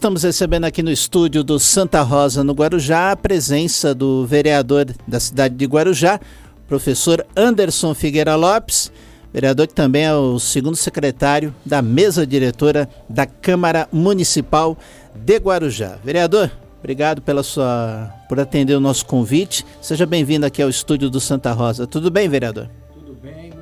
Estamos recebendo aqui no estúdio do Santa Rosa, no Guarujá, a presença do vereador da cidade de Guarujá, professor Anderson Figueira Lopes, vereador que também é o segundo secretário da mesa diretora da Câmara Municipal de Guarujá. Vereador, obrigado pela sua por atender o nosso convite. Seja bem-vindo aqui ao estúdio do Santa Rosa. Tudo bem, vereador? Tudo bem,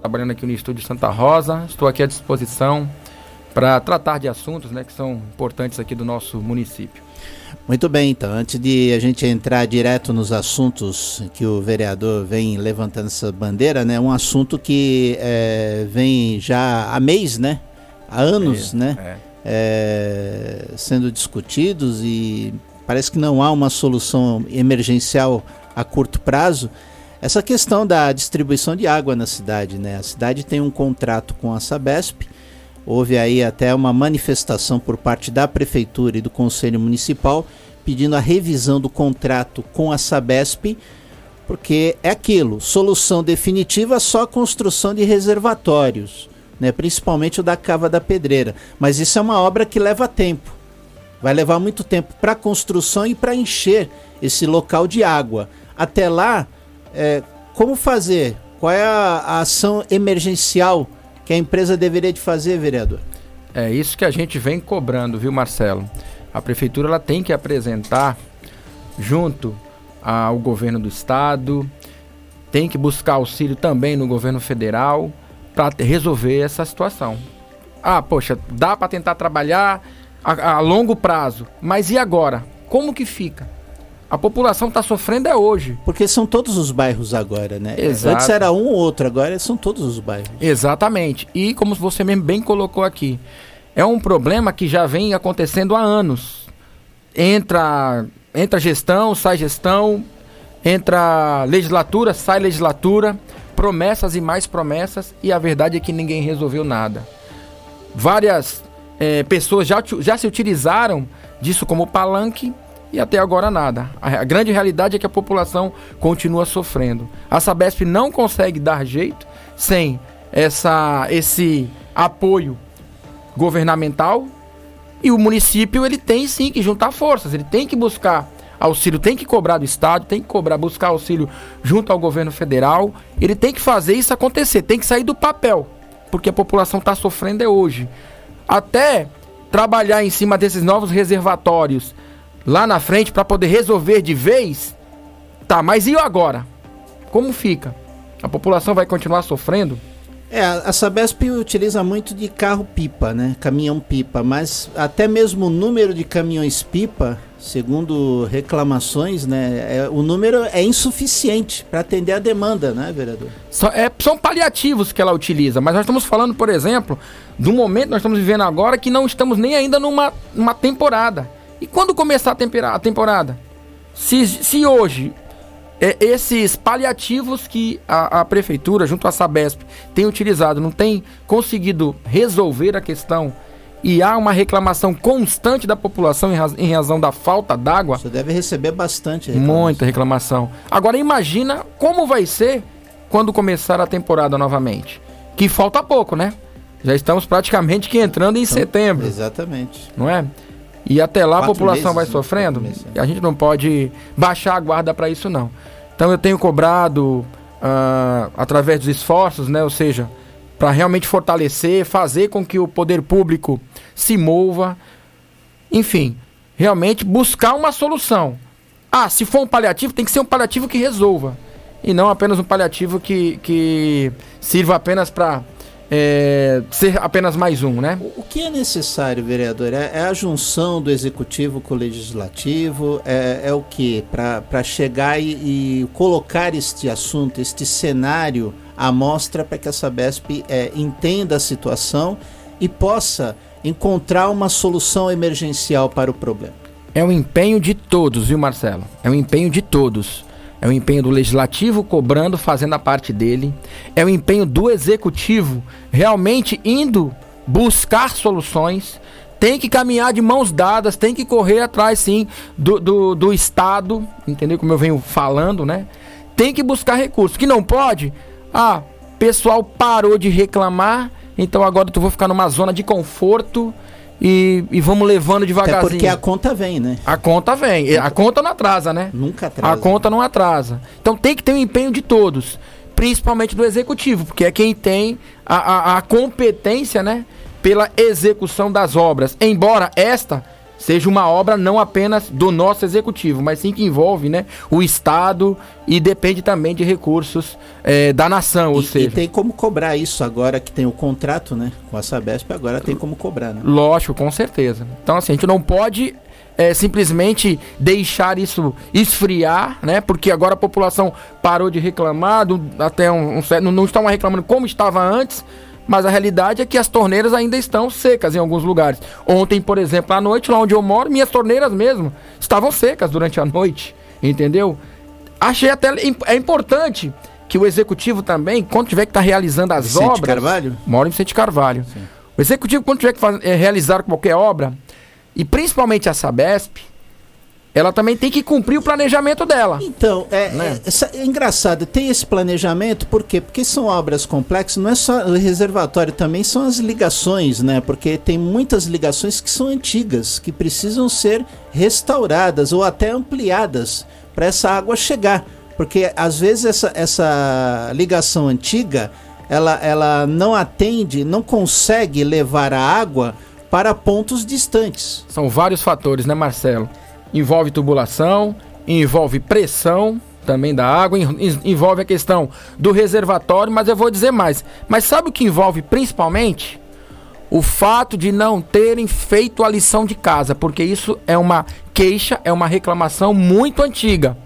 trabalhando aqui no estúdio Santa Rosa. Estou aqui à disposição para tratar de assuntos né, que são importantes aqui do nosso município. Muito bem, então, antes de a gente entrar direto nos assuntos que o vereador vem levantando essa bandeira, né? Um assunto que é, vem já há mês, né? Há anos, É, né? é. é, sendo discutidos e parece que não há uma solução emergencial a curto prazo. Essa questão da distribuição de água na cidade, né? A cidade tem um contrato com a Sabesp. Houve aí até uma manifestação por parte da prefeitura e do conselho municipal pedindo a revisão do contrato com a Sabesp, porque é aquilo, solução definitiva só a construção de reservatórios, né? Principalmente o da Cava da Pedreira, mas isso é uma obra que leva tempo. Vai levar muito tempo para construção e para encher esse local de água. Até lá, é, como fazer? Qual é a, a ação emergencial que a empresa deveria de fazer, vereador? É isso que a gente vem cobrando, viu, Marcelo? A prefeitura ela tem que apresentar junto ao governo do estado, tem que buscar auxílio também no governo federal para resolver essa situação. Ah, poxa, dá para tentar trabalhar a, a longo prazo, mas e agora? Como que fica? A população está sofrendo é hoje. Porque são todos os bairros agora, né? Exato. Antes era um ou outro, agora são todos os bairros. Exatamente. E como você mesmo bem colocou aqui, é um problema que já vem acontecendo há anos. Entra, entra gestão, sai gestão, entra legislatura, sai legislatura, promessas e mais promessas, e a verdade é que ninguém resolveu nada. Várias eh, pessoas já, já se utilizaram disso como palanque e até agora nada. A, grande realidade é que a população continua sofrendo. A Sabesp não consegue dar jeito sem essa, esse apoio governamental e o município ele tem sim que juntar forças, ele tem que buscar auxílio, tem que cobrar do estado, tem que cobrar, buscar auxílio junto ao governo federal, ele tem que fazer isso acontecer, tem que sair do papel, porque a população está sofrendo é hoje. Até trabalhar em cima desses novos reservatórios lá na frente para poder resolver de vez, tá, mas e agora? Como fica? A população vai continuar sofrendo? É, a Sabesp utiliza muito de carro-pipa, né? Caminhão-pipa, mas até mesmo o número de caminhões-pipa, segundo reclamações, né? é- o número é insuficiente para atender a demanda, né, vereador? Só- é, são paliativos que ela utiliza, mas nós estamos falando, por exemplo, do momento que nós estamos vivendo agora que não estamos nem ainda numa, numa temporada. E quando começar a, a temporada? Se, se hoje é, esses paliativos que a, a prefeitura, junto à Sabesp, tem utilizado, não tem conseguido resolver a questão e há uma reclamação constante da população em, raz- em razão da falta d'água, Você deve receber bastante reclamação. Muita reclamação. Agora imagina como vai ser quando começar a temporada novamente. Que falta pouco, né? Já estamos praticamente que entrando em setembro, Exatamente. não é? E até lá a população meses, vai né, sofrendo. começar. E a gente não pode baixar a guarda para isso não. Então eu tenho cobrado ah, através dos esforços, né? Ou seja, para realmente fortalecer, fazer com que o poder público se mova, enfim, realmente buscar uma solução. Ah, se for um paliativo, tem que ser um paliativo que resolva. E não apenas um paliativo que, que sirva apenas para ser apenas mais um, né? O o que é necessário, vereador? É, é a junção do executivo com o legislativo? É, é o que? Para chegar e, e colocar este assunto, este cenário à mostra para que a Sabesp é, entenda a situação e possa encontrar uma solução emergencial para o problema. É um empenho de todos, viu, Marcelo? É um empenho de todos. É um empenho do legislativo cobrando, fazendo a parte dele. É um empenho do executivo realmente indo buscar soluções. Tem que caminhar de mãos dadas, tem que correr atrás, sim, do, do, do Estado, entendeu? Como eu venho falando, né? Tem que buscar recursos. Que não pode, ah, pessoal parou de reclamar, então agora tu vou ficar numa zona de conforto e, e vamos levando devagarzinho. Até porque a conta vem, né? A conta vem. A conta não atrasa, né? Nunca atrasa. A conta não atrasa. Então tem que ter o um empenho de todos, principalmente do executivo, porque é quem tem a, a, a competência, né? Pela execução das obras. Embora esta seja uma obra não apenas do nosso executivo, mas sim que envolve né, o Estado e depende também de recursos é, da nação. Ou e, seja, e tem como cobrar isso agora que tem o contrato né, com a Sabesp, agora tem como cobrar. Né? Lógico, com certeza. Então, assim, a gente não pode é, simplesmente deixar isso esfriar, né? Porque agora a população parou de reclamar, do, até um, um, não, não estão reclamando como estava antes mas a realidade é que as torneiras ainda estão secas em alguns lugares. Ontem, por exemplo, à noite, lá onde eu moro, minhas torneiras mesmo estavam secas durante a noite, entendeu? Achei até é importante que o executivo também, quando tiver que estar tá realizando as Vicente obras, Carvalho? mora em Vicente Carvalho. Sim. O executivo quando tiver que fazer, é, realizar qualquer obra, e principalmente a Sabesp, ela também tem que cumprir o planejamento dela. Então, é, né? é, é, engraçado, tem esse planejamento, por quê? Porque são obras complexas, não é só o reservatório, também são as ligações, né? Porque tem muitas ligações que são antigas, que precisam ser restauradas ou até ampliadas para essa água chegar. Porque às vezes essa, essa ligação antiga, ela, ela não atende, não consegue levar a água para pontos distantes. São vários fatores, né, Marcelo? Envolve tubulação, envolve pressão também da água, envolve a questão do reservatório, mas eu vou dizer mais. Mas sabe o que envolve principalmente? O fato de não terem feito a lição de casa, porque isso é uma queixa, é uma reclamação muito antiga.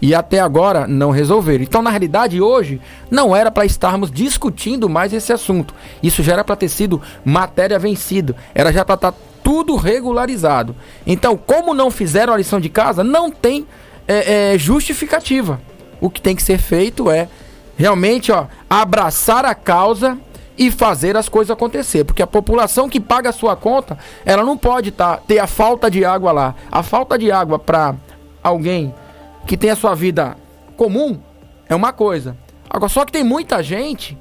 E até agora não resolveram. Então, na realidade, hoje não era para estarmos discutindo mais esse assunto. Isso já era para ter sido matéria vencida. Era já para estar tá tudo regularizado. Então, como não fizeram a lição de casa, não tem é, é, justificativa. O que tem que ser feito é realmente ó, abraçar a causa e fazer as coisas acontecer. Porque a população que paga a sua conta, ela não pode tá, ter a falta de água lá. A falta de água para alguém que tem a sua vida comum é uma coisa. Agora, só que tem muita gente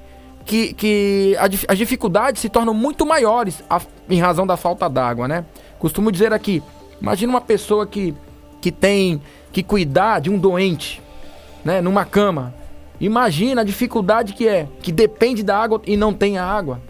que, que a, as dificuldades se tornam muito maiores a, em razão da falta d'água, né? Costumo dizer aqui, imagina uma pessoa que, que tem que cuidar de um doente, né? Numa cama. Imagina a dificuldade que é, que depende da água e não tem água.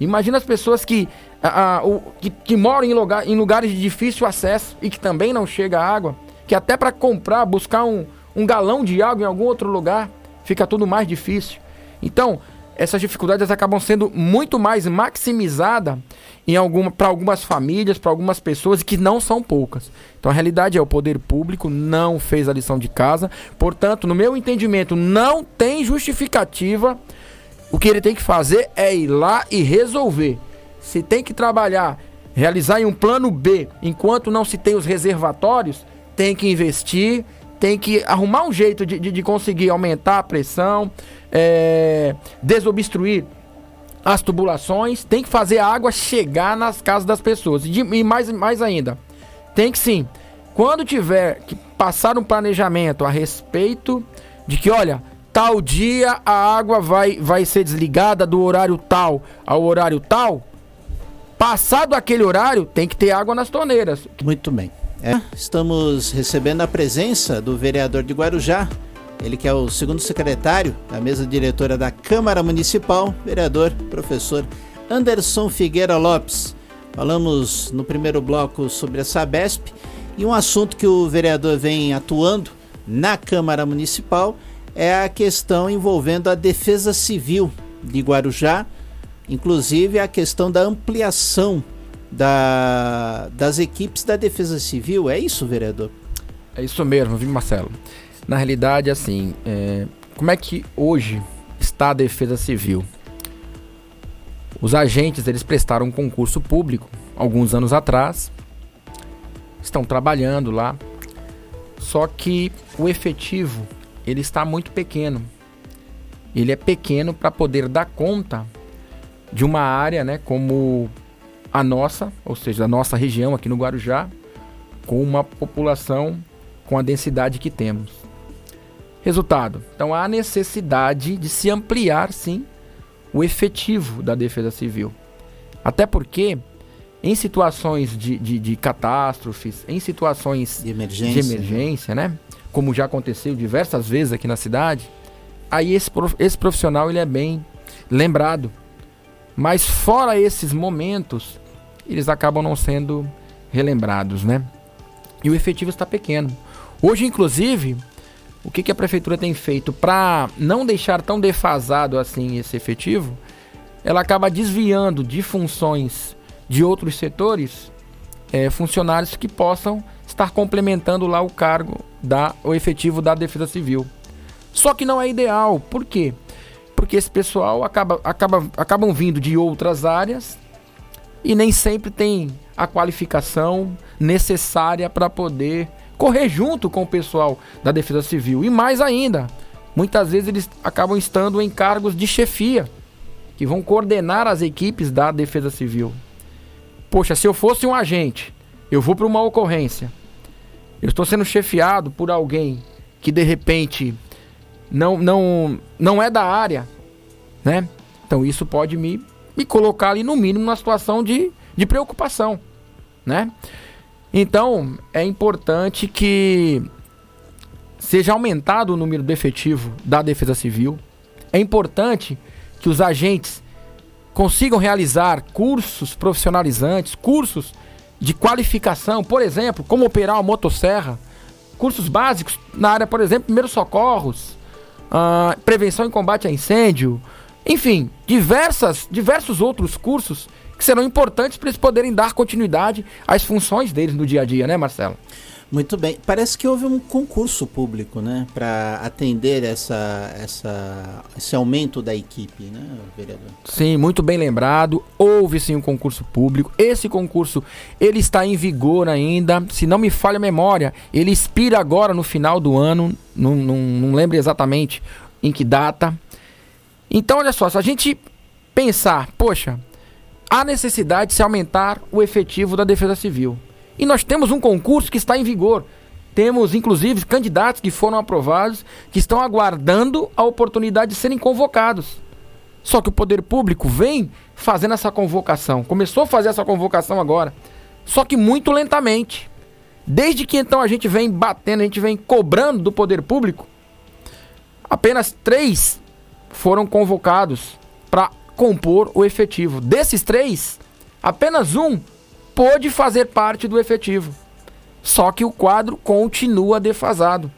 Imagina as pessoas que, a, a, o, que, que, moram em, lugar, em lugares de difícil acesso e que também não chega água. Que até para comprar, buscar um, um galão de água em algum outro lugar, fica tudo mais difícil. Então, essas dificuldades acabam sendo muito mais maximizadas em alguma, para algumas famílias, para algumas pessoas, que não são poucas. Então a realidade é o poder público não fez a lição de casa, portanto, no meu entendimento, não tem justificativa. O que ele tem que fazer é ir lá e resolver. Se tem que trabalhar, realizar em um plano B, enquanto não se tem os reservatórios, tem que investir, tem que arrumar um jeito de, de, de conseguir aumentar a pressão, é, desobstruir as tubulações, tem que fazer a água chegar nas casas das pessoas. E, de, e mais, mais ainda, tem que sim, quando tiver que passar um planejamento a respeito de que, olha, tal dia a água vai, vai ser desligada do horário tal ao horário tal, passado aquele horário, tem que ter água nas torneiras. Muito bem. É, estamos recebendo a presença do vereador de Guarujá, ele que é o segundo secretário da mesa diretora da Câmara Municipal, vereador, professor Anderson Figueira Lopes. Falamos no primeiro bloco sobre a Sabesp e um assunto que o vereador vem atuando na Câmara Municipal é a questão envolvendo a defesa civil de Guarujá, inclusive a questão da ampliação da, das equipes da Defesa Civil. É isso, vereador? É isso mesmo, viu, Marcelo? Na realidade, assim, é, como é que hoje está a Defesa Civil? Os agentes eles prestaram um concurso público alguns anos atrás, estão trabalhando lá, só que o efetivo ele está muito pequeno. Ele é pequeno para poder dar conta de uma área, né, como a nossa, ou seja, a nossa região aqui no Guarujá, com uma população com a densidade que temos. Resultado: então há necessidade de se ampliar, sim, o efetivo da Defesa Civil. Até porque, em situações de, de, de catástrofes, em situações de emergência, de emergência né? como já aconteceu diversas vezes aqui na cidade, aí esse, esse profissional ele é bem lembrado. Mas fora esses momentos, eles acabam não sendo relembrados, né? E o efetivo está pequeno. Hoje, inclusive, o que, que a prefeitura tem feito para não deixar tão defasado assim esse efetivo? Ela acaba desviando de funções de outros setores é, funcionários que possam estar complementando lá o cargo da o efetivo da Defesa Civil. Só que não é ideal. Por quê? Porque esse pessoal acaba, acaba, acabam vindo de outras áreas e nem sempre tem a qualificação necessária para poder correr junto com o pessoal da Defesa Civil. E mais ainda, muitas vezes eles acabam estando em cargos de chefia, que vão coordenar as equipes da Defesa Civil. Poxa, se eu fosse um agente, eu vou para uma ocorrência, eu estou sendo chefiado por alguém que de repente não, não, não é da área, né? Então isso pode me, me colocar ali no mínimo numa situação de, de preocupação, né? Então, é importante que seja aumentado o número do efetivo da Defesa Civil. É importante que os agentes consigam realizar cursos profissionalizantes, cursos de qualificação, por exemplo, como operar uma motosserra, cursos básicos na área, por exemplo, primeiros socorros, uh, prevenção e combate a incêndio, enfim, diversas, diversos outros cursos que serão importantes para eles poderem dar continuidade às funções deles no dia a dia, né, Marcelo? Muito bem. Parece que houve um concurso público, né, para atender essa, essa, esse aumento da equipe, né, vereador? Sim, muito bem lembrado. Houve sim um concurso público. Esse concurso ele está em vigor ainda. Se não me falha a memória, ele expira agora no final do ano. Não, não, não lembro exatamente em que data. Então, olha só, se a gente pensar, poxa, há necessidade de se aumentar o efetivo da Defesa Civil. E nós temos um concurso que está em vigor. Temos, inclusive, candidatos que foram aprovados, que estão aguardando a oportunidade de serem convocados. Só que o poder público vem fazendo essa convocação. Começou a fazer essa convocação agora. Só que muito lentamente. Desde que então a gente vem batendo, a gente vem cobrando do poder público, apenas três foram convocados para compor o efetivo. Desses três, apenas um pôde fazer parte do efetivo. Só que o quadro continua defasado.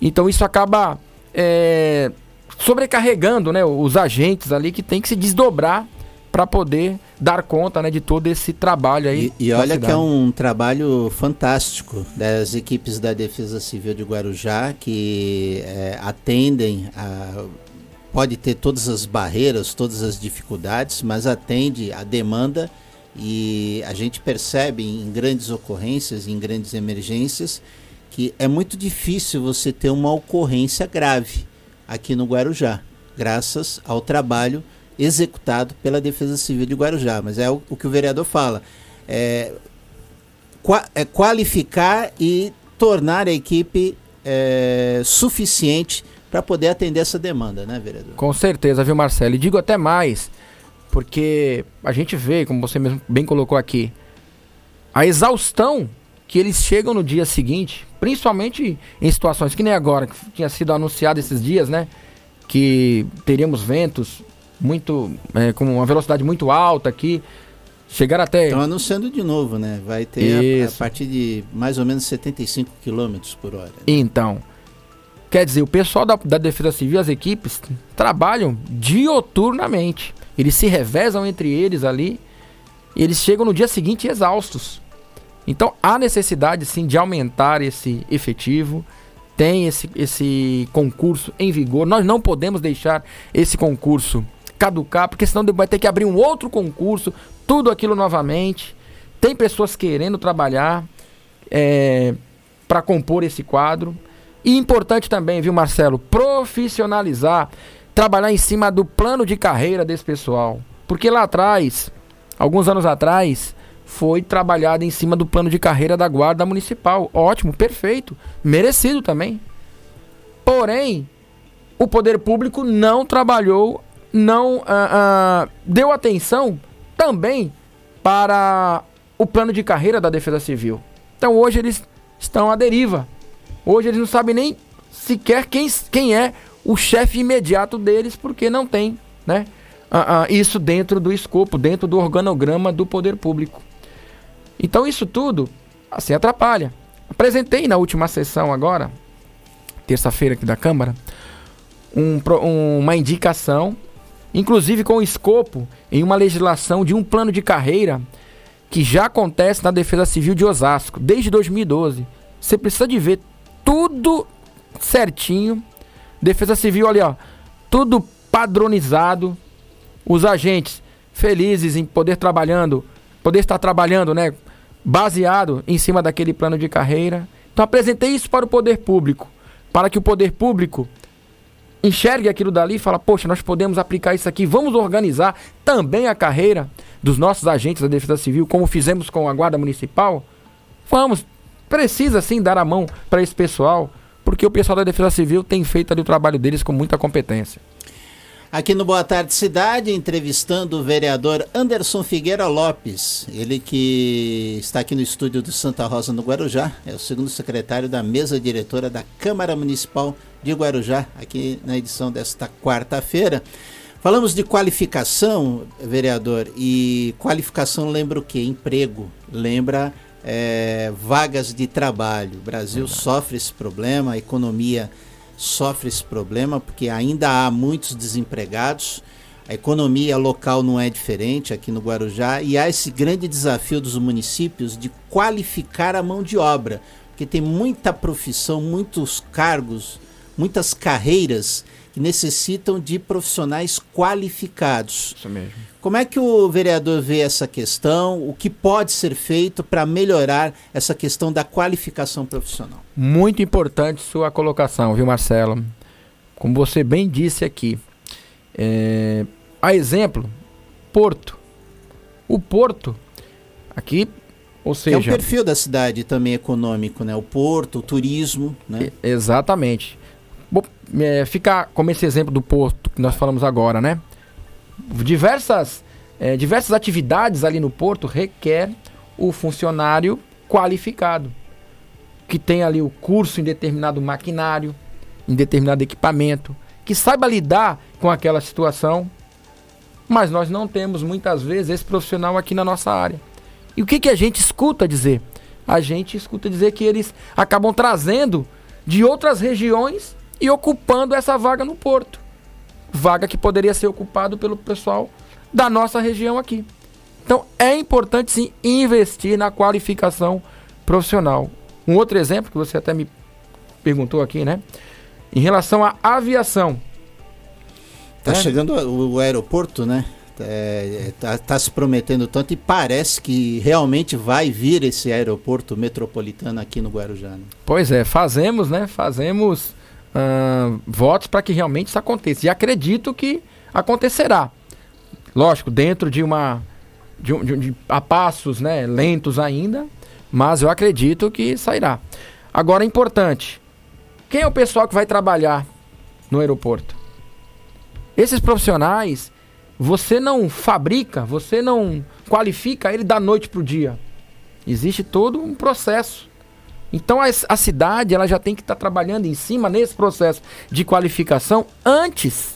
Então isso acaba é, sobrecarregando né, os agentes ali que tem que se desdobrar para poder dar conta né, de todo esse trabalho aí. E, e olha cidade. que é um trabalho fantástico das equipes da Defesa Civil de Guarujá que é, atendem a pode ter todas as barreiras, todas as dificuldades, mas atende a demanda e a gente percebe em grandes ocorrências, em grandes emergências, que é muito difícil você ter uma ocorrência grave aqui no Guarujá, graças ao trabalho executado pela Defesa Civil de Guarujá. Mas é o, o que o vereador fala: é, qua, é qualificar e tornar a equipe é, suficiente para poder atender essa demanda, né, vereador? Com certeza, viu, Marcelo? E digo até mais, porque a gente vê, como você mesmo bem colocou aqui, a exaustão que eles chegam no dia seguinte, principalmente em situações que nem agora, que tinha sido anunciado esses dias, né? Que teríamos ventos muito. É, com uma velocidade muito alta aqui. Chegar até. Estão anunciando de novo, né? Vai ter a, a, partir de mais ou menos 75 km por hora. Né? Então. Quer dizer, o pessoal da, da Defesa Civil, as equipes, trabalham dioturnamente. Eles se revezam entre eles ali. E eles chegam no dia seguinte exaustos. Então há necessidade sim de aumentar esse efetivo. Tem esse, esse concurso em vigor. Nós não podemos deixar esse concurso caducar, porque senão vai ter que abrir um outro concurso, tudo aquilo novamente. Tem pessoas querendo trabalhar é, para compor esse quadro. E importante também, viu, Marcelo, profissionalizar, trabalhar em cima do plano de carreira desse pessoal. Porque lá atrás, alguns anos atrás, foi trabalhado em cima do plano de carreira da Guarda Municipal. Ótimo, perfeito, merecido também. Porém, o poder público não trabalhou não uh, uh, deu atenção também para o plano de carreira da Defesa Civil. Então hoje eles estão à deriva. Hoje eles não sabem nem sequer quem, quem é o chefe imediato deles, porque não tem né, uh, isso dentro do escopo, dentro do organograma do poder público. Então isso tudo assim atrapalha. Apresentei na última sessão agora, terça-feira aqui da Câmara, um, uma indicação, inclusive com escopo em uma legislação de um plano de carreira que já acontece na Defesa Civil de Osasco desde 2012. Você precisa de ver tudo certinho. Defesa Civil, olha, ó, tudo padronizado. Os agentes felizes em poder trabalhando, poder estar trabalhando, né, baseado em cima daquele plano de carreira. Então apresentei isso para o poder público, para que o poder público enxergue aquilo dali e fala, poxa, nós podemos aplicar isso aqui, vamos organizar também a carreira dos nossos agentes da Defesa Civil, como fizemos com a Guarda Municipal. Vamos, precisa sim dar a mão para esse pessoal, porque o pessoal da Defesa Civil tem feito ali o trabalho deles com muita competência. Aqui no Boa Tarde Cidade, entrevistando o vereador Anderson Figueira Lopes, ele que está aqui no estúdio do Santa Rosa, no Guarujá, é o segundo secretário da mesa diretora da Câmara Municipal de Guarujá, aqui na edição desta quarta-feira. Falamos de qualificação, vereador, e qualificação lembra o quê? Emprego, lembra é, vagas de trabalho. O Brasil sofre esse problema, a economia sofre esse problema porque ainda há muitos desempregados. A economia local não é diferente aqui no Guarujá e há esse grande desafio dos municípios de qualificar a mão de obra, porque tem muita profissão, muitos cargos, muitas carreiras que necessitam de profissionais qualificados. Isso mesmo. Como é que o vereador vê essa questão? O que pode ser feito para melhorar essa questão da qualificação profissional? Muito importante sua colocação, viu, Marcelo? Como você bem disse aqui, é, a exemplo, Porto. O Porto, aqui, ou seja. É um perfil da cidade também econômico, né? O Porto, o turismo, né? Exatamente. Vou é, ficar como esse exemplo do Porto que nós falamos agora, né? Diversas, é, diversas atividades ali no Porto requer o funcionário qualificado, que tem ali o curso em determinado maquinário, em determinado equipamento, que saiba lidar com aquela situação, mas nós não temos muitas vezes esse profissional aqui na nossa área. E o que, que a gente escuta dizer? A gente escuta dizer que eles acabam trazendo de outras regiões e ocupando essa vaga no porto. Vaga que poderia ser ocupada pelo pessoal da nossa região aqui. Então é importante sim investir na qualificação profissional. Um outro exemplo que você até me perguntou aqui, né? Em relação à aviação. Tá é. chegando o, o, aeroporto, né? É, tá, tá, se prometendo tanto e parece que realmente vai vir esse aeroporto metropolitano aqui no Guarujá. Né? Pois é, fazemos, né? Fazemos uh, votos para que realmente isso aconteça. E acredito que acontecerá. Lógico, dentro de uma. De, de, de, a passos né, lentos ainda, mas eu acredito que sairá. Agora é importante: quem é o pessoal que vai trabalhar no aeroporto? Esses profissionais, você não fabrica, você não qualifica ele da noite para o dia. Existe todo um processo. Então a, a cidade ela já tem que estar tá trabalhando em cima nesse processo de qualificação antes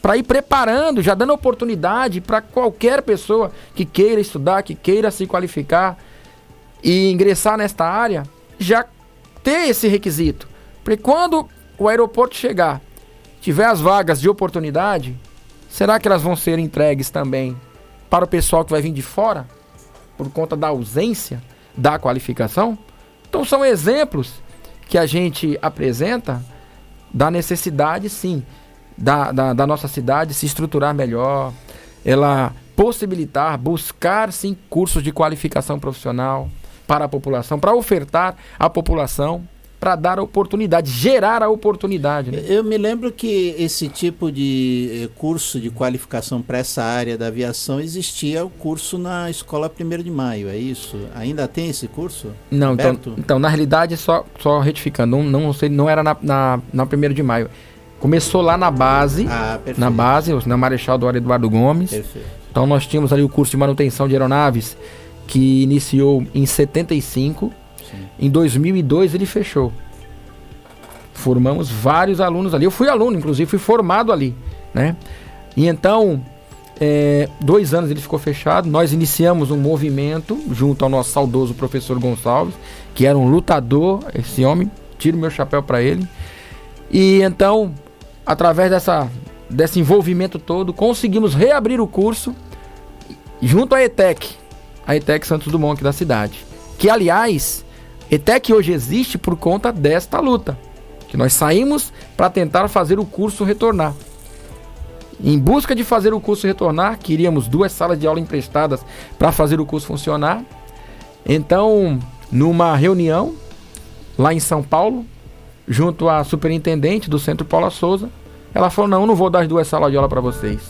para ir preparando, já dando oportunidade para qualquer pessoa que queira estudar, que queira se qualificar e ingressar nesta área, já ter esse requisito. Porque quando o aeroporto chegar, tiver as vagas de oportunidade, será que elas vão ser entregues também para o pessoal que vai vir de fora por conta da ausência da qualificação? Então são exemplos que a gente apresenta da necessidade, sim, da, da, da nossa cidade se estruturar melhor, ela possibilitar, buscar, sim, cursos de qualificação profissional para a população, para ofertar à população para dar a oportunidade, gerar a oportunidade. Né? Eu me lembro que esse tipo de eh, curso de qualificação para essa área da aviação existia o curso na Escola 1 de Maio, é isso? Ainda tem esse curso? Não, então, então, na realidade, só, só retificando, não, não, sei, não era na, na, na 1 de Maio. Começou lá na base, Ah, na base, na Marechal do Eduardo Gomes. Perfeito. Então nós tínhamos ali o curso de manutenção de aeronaves que iniciou em 75. Em 2002 ele fechou. Formamos vários alunos ali. Eu fui aluno, inclusive, fui formado ali, né? E então, é, dois anos ele ficou fechado. Nós iniciamos um movimento junto ao nosso saudoso professor Gonçalves, que era um lutador, esse homem. Tiro meu chapéu para ele. E então, através dessa, desse envolvimento todo, conseguimos reabrir o curso junto à ETEC, a ETEC Santos Dumont aqui da cidade. Que, aliás, ETEC hoje existe por conta desta luta. Que nós saímos para tentar fazer o curso retornar. Em busca de fazer o curso retornar, queríamos duas salas de aula emprestadas para fazer o curso funcionar. Então, numa reunião lá em São Paulo, junto à superintendente do Centro Paula Souza, ela falou: Não, não vou dar as duas salas de aula para vocês.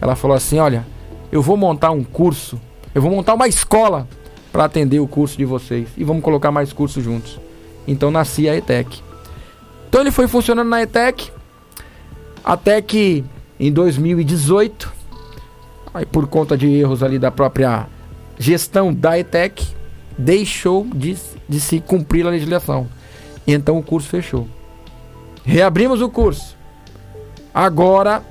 Ela falou assim: Olha, eu vou montar um curso, eu vou montar uma escola para atender o curso de vocês e vamos colocar mais cursos juntos. Então nascia a ETEC. Então ele foi funcionando na ETEC até que em 2018, aí por conta de erros ali da própria gestão da ETEC, deixou de, de se cumprir a legislação. E então o curso fechou. Reabrimos o curso. Agora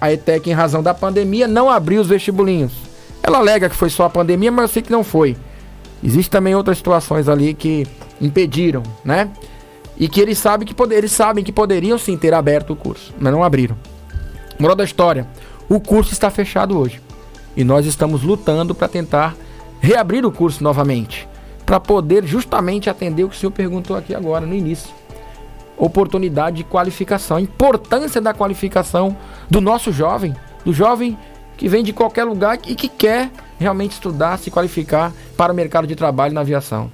a ETEC, em razão da pandemia, não abriu os vestibulinhos. Ela alega que foi só a pandemia, mas eu sei que não foi. Existem também outras situações ali que impediram, né? E que eles sabem que, poder, eles sabem que poderiam sim ter aberto o curso, mas não abriram. Moral da história: o curso está fechado hoje. E nós estamos lutando para tentar reabrir o curso novamente. Para poder justamente atender o que o senhor perguntou aqui agora, no início. Oportunidade de qualificação, importância da qualificação do nosso jovem, do jovem que vem de qualquer lugar e que quer realmente estudar, se qualificar para o mercado de trabalho na aviação.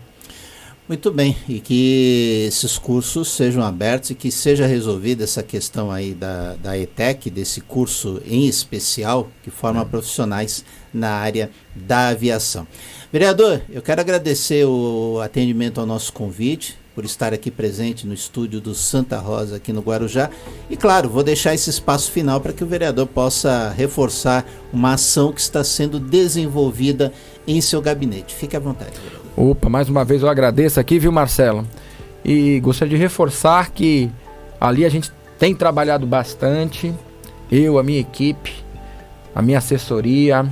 Muito bem, e que esses cursos sejam abertos e que seja resolvida essa questão aí da, da ETEC, desse curso em especial, que forma profissionais na área da aviação. Vereador, eu quero agradecer o atendimento ao nosso convite, por estar aqui presente no estúdio do Santa Rosa, aqui no Guarujá. E claro, vou deixar esse espaço final para que o vereador possa reforçar uma ação que está sendo desenvolvida em seu gabinete. Fique à vontade. Opa, mais uma vez eu agradeço aqui, viu, Marcelo? E gostaria de reforçar que ali a gente tem trabalhado bastante, eu, a minha equipe, a minha assessoria,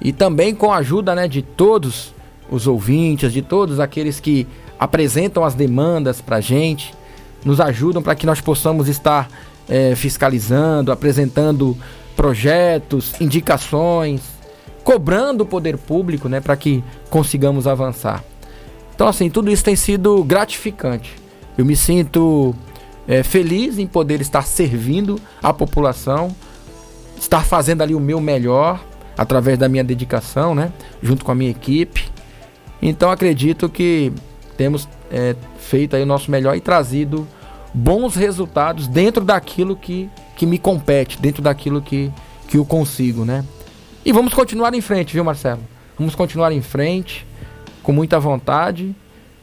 e também com a ajuda né, de todos os ouvintes, de todos aqueles que apresentam as demandas para a gente, nos ajudam para que nós possamos estar é, fiscalizando, apresentando projetos, indicações, cobrando o poder público, né, para que consigamos avançar. Então, assim, tudo isso tem sido gratificante. Eu me sinto é, feliz em poder estar servindo a população, estar fazendo ali o meu melhor através da minha dedicação, né, junto com a minha equipe. Então, acredito que temos é, feito aí o nosso melhor e trazido bons resultados dentro daquilo que, que me compete, dentro daquilo que, que eu consigo, né? E vamos continuar em frente, viu, Marcelo? Vamos continuar em frente, com muita vontade.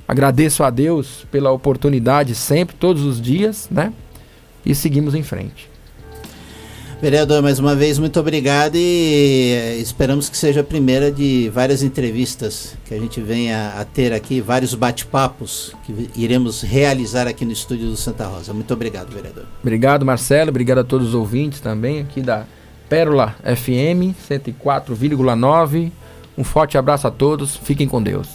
Agradeço a Deus pela oportunidade sempre, todos os dias, né? E seguimos em frente. Vereador, mais uma vez, muito obrigado e eh, esperamos que seja a primeira de várias entrevistas que a gente venha a ter aqui, vários bate-papos que iremos realizar aqui no estúdio do Santa Rosa. Muito obrigado, vereador. Obrigado, Marcelo. Obrigado a todos os ouvintes também aqui da Pérola FM 104,9. Um forte abraço a todos. Fiquem com Deus.